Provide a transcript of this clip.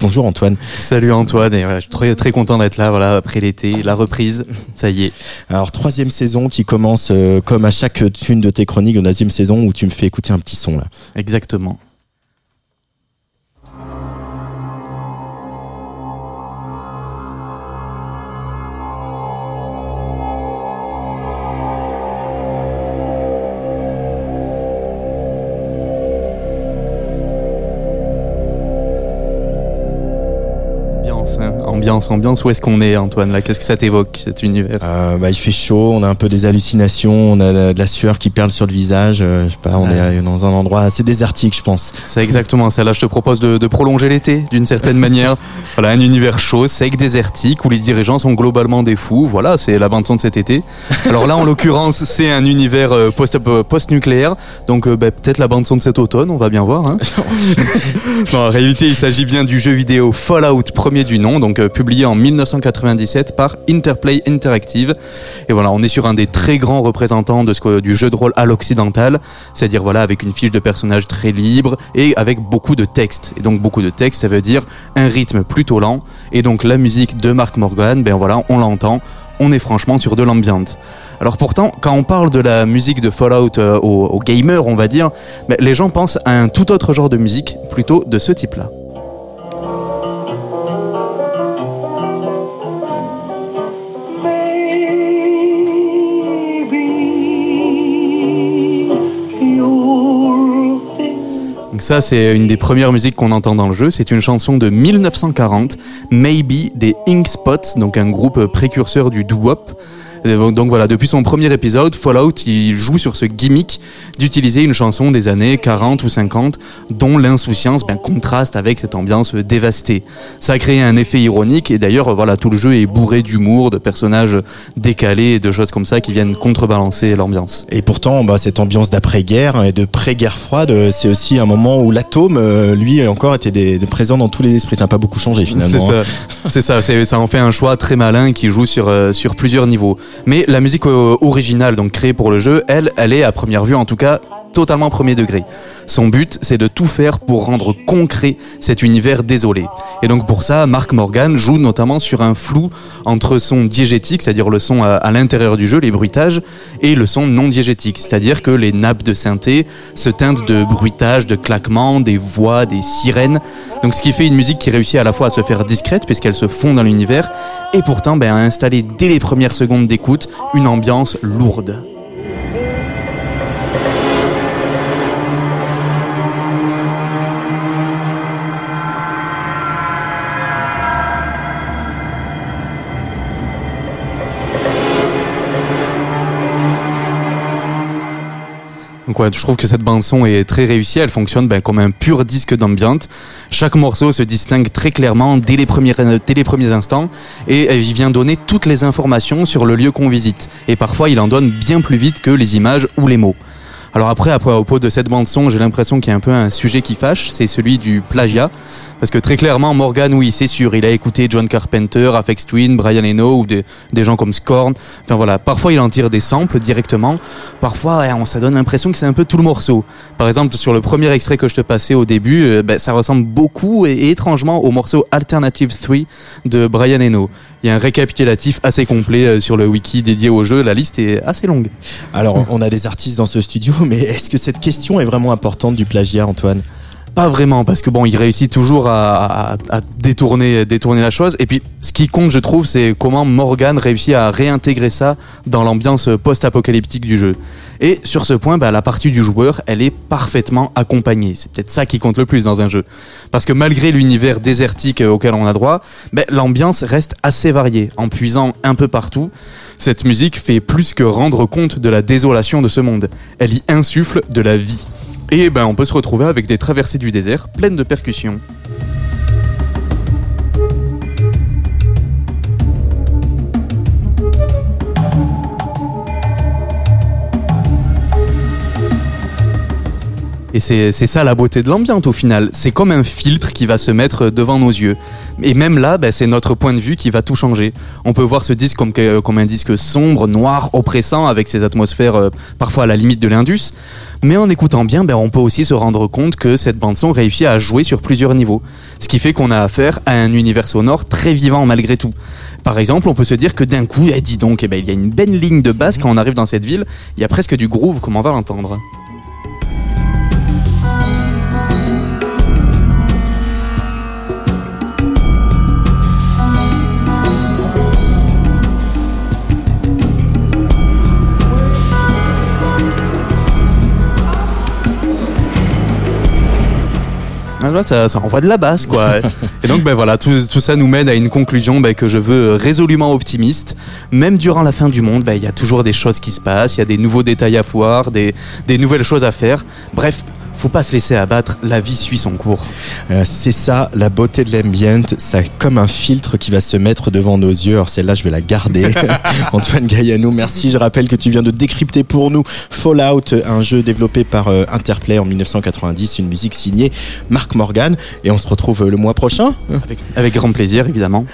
Bonjour Antoine. Salut Antoine, et je suis très, très content d'être là, voilà, après l'été, la reprise, ça y est. Alors troisième saison qui commence euh, comme à chaque tune de tes chroniques, une deuxième saison où tu me fais écouter un petit son là. Exactement. Ambiance, ambiance. Où est-ce qu'on est, Antoine Là, qu'est-ce que ça t'évoque cet univers? Euh, bah, il fait chaud, on a un peu des hallucinations, on a de la sueur qui perle sur le visage. Euh, je sais pas, on est dans un endroit assez désertique, je pense. C'est exactement ça. Là, je te propose de, de prolonger l'été d'une certaine manière. Voilà, un univers chaud, sec, désertique, où les dirigeants sont globalement des fous. Voilà, c'est la bande son de cet été. Alors là, en l'occurrence, c'est un univers euh, post post-nucléaire. Donc bah, peut-être la bande son de cet automne, on va bien voir. Hein. non, en réalité, il s'agit bien du jeu vidéo Fallout premier du nom, donc publié en 1997 par Interplay Interactive. Et voilà, on est sur un des très grands représentants de ce du jeu de rôle à l'occidental, c'est-à-dire voilà avec une fiche de personnage très libre et avec beaucoup de texte. Et donc beaucoup de texte, ça veut dire un rythme plutôt lent. Et donc la musique de Mark Morgan, ben voilà, on l'entend, on est franchement sur de l'ambiance. Alors pourtant, quand on parle de la musique de Fallout euh, aux, gamers, on va dire, ben, les gens pensent à un tout autre genre de musique, plutôt de ce type-là. Ça, c'est une des premières musiques qu'on entend dans le jeu. C'est une chanson de 1940, Maybe des Ink Spots, donc un groupe précurseur du doo-wop. Donc voilà, depuis son premier épisode, Fallout, il joue sur ce gimmick d'utiliser une chanson des années 40 ou 50 dont l'insouciance ben, contraste avec cette ambiance dévastée. Ça a créé un effet ironique et d'ailleurs voilà, tout le jeu est bourré d'humour, de personnages décalés et de choses comme ça qui viennent contrebalancer l'ambiance. Et pourtant, bah, cette ambiance d'après-guerre et de pré-guerre froide, c'est aussi un moment où l'atome, euh, lui, encore était des, présent dans tous les esprits. Ça n'a pas beaucoup changé finalement. C'est ça, c'est ça, ça en fait un choix très malin qui joue sur, euh, sur plusieurs niveaux. Mais la musique euh, originale, donc créée pour le jeu, elle, elle est à première vue en tout cas totalement premier degré. Son but, c'est de tout faire pour rendre concret cet univers désolé. Et donc pour ça, Mark Morgan joue notamment sur un flou entre son diégétique, c'est-à-dire le son à, l'intérieur du jeu, les bruitages, et le son non diégétique, c'est-à-dire que les nappes de synthé se teintent de bruitages, de claquements, des voix, des sirènes. Donc ce qui fait une musique qui réussit à la fois à se faire discrète puisqu'elle se fond dans l'univers, et pourtant ben, à installer dès les premières secondes d'écoute une ambiance lourde. Je trouve que cette bande son est très réussie. Elle fonctionne ben, comme un pur disque d'ambiance. Chaque morceau se distingue très clairement dès les premiers dès les premiers instants et il vient donner toutes les informations sur le lieu qu'on visite. Et parfois, il en donne bien plus vite que les images ou les mots. Alors après, à propos de cette bande son, j'ai l'impression qu'il y a un peu un sujet qui fâche, c'est celui du plagiat. Parce que très clairement, Morgan, oui, c'est sûr, il a écouté John Carpenter, Afex Twin, Brian Eno ou des, gens comme Scorn. Enfin voilà, parfois il en tire des samples directement. Parfois, on, ça donne l'impression que c'est un peu tout le morceau. Par exemple, sur le premier extrait que je te passais au début, euh, ben, ça ressemble beaucoup et, étrangement au morceau Alternative 3 de Brian Eno. Il y a un récapitulatif assez complet euh, sur le wiki dédié au jeu. La liste est assez longue. Alors, on a des artistes dans ce studio, mais est-ce que cette question est vraiment importante du plagiat, Antoine? Pas vraiment, parce que bon, il réussit toujours à, détourner, détourner la chose. Et puis, ce qui compte, je trouve, c'est comment Morgan réussit à réintégrer ça dans l'ambiance post-apocalyptique du jeu. Et sur ce point, bah, la partie du joueur, elle est parfaitement accompagnée. C'est peut-être ça qui compte le plus dans un jeu. Parce que malgré l'univers désertique auquel on a droit, bah, l'ambiance reste assez variée, en puisant un peu partout. Cette musique fait plus que rendre compte de la désolation de ce monde. Elle y insuffle de la vie. Et ben on peut se retrouver avec des traversées du désert pleines de percussions. Et c'est ça la beauté de l'ambiance au final. C'est comme un filtre qui va se mettre devant nos yeux. Et même là, ben, c'est notre point de vue qui va tout changer. On peut voir ce disque comme, comme un disque sombre, noir, oppressant, avec ses atmosphères euh, parfois à la limite de l'Indus. Mais en écoutant bien, ben, on peut aussi se rendre compte que cette bande-son réussit à jouer sur plusieurs niveaux. Ce qui fait qu'on a affaire à un univers sonore très vivant malgré tout. Par exemple, on peut se dire que d'un coup, eh, dis donc, eh ben, il y a une belle ligne de basse quand on arrive dans cette ville. Il y a presque du groove, comme on va l'entendre. Ça, ça envoie de la basse, quoi. Et donc, ben voilà, tout, tout ça nous mène à une conclusion ben, que je veux résolument optimiste. Même durant la fin du monde, ben, il y a toujours des choses qui se passent, il y a des nouveaux détails à voir, des, des nouvelles choses à faire. Bref, faut pas se laisser abattre, la vie suit son cours. Euh, c'est ça, la beauté de l'ambient, c'est comme un filtre qui va se mettre devant nos yeux. Alors celle-là, je vais la garder. Antoine Gaillano, merci. Je rappelle que tu viens de décrypter pour nous Fallout, un jeu développé par euh, Interplay en 1990, une musique signée Mark Morgan. Et on se retrouve euh, le mois prochain. Avec, avec grand plaisir, évidemment.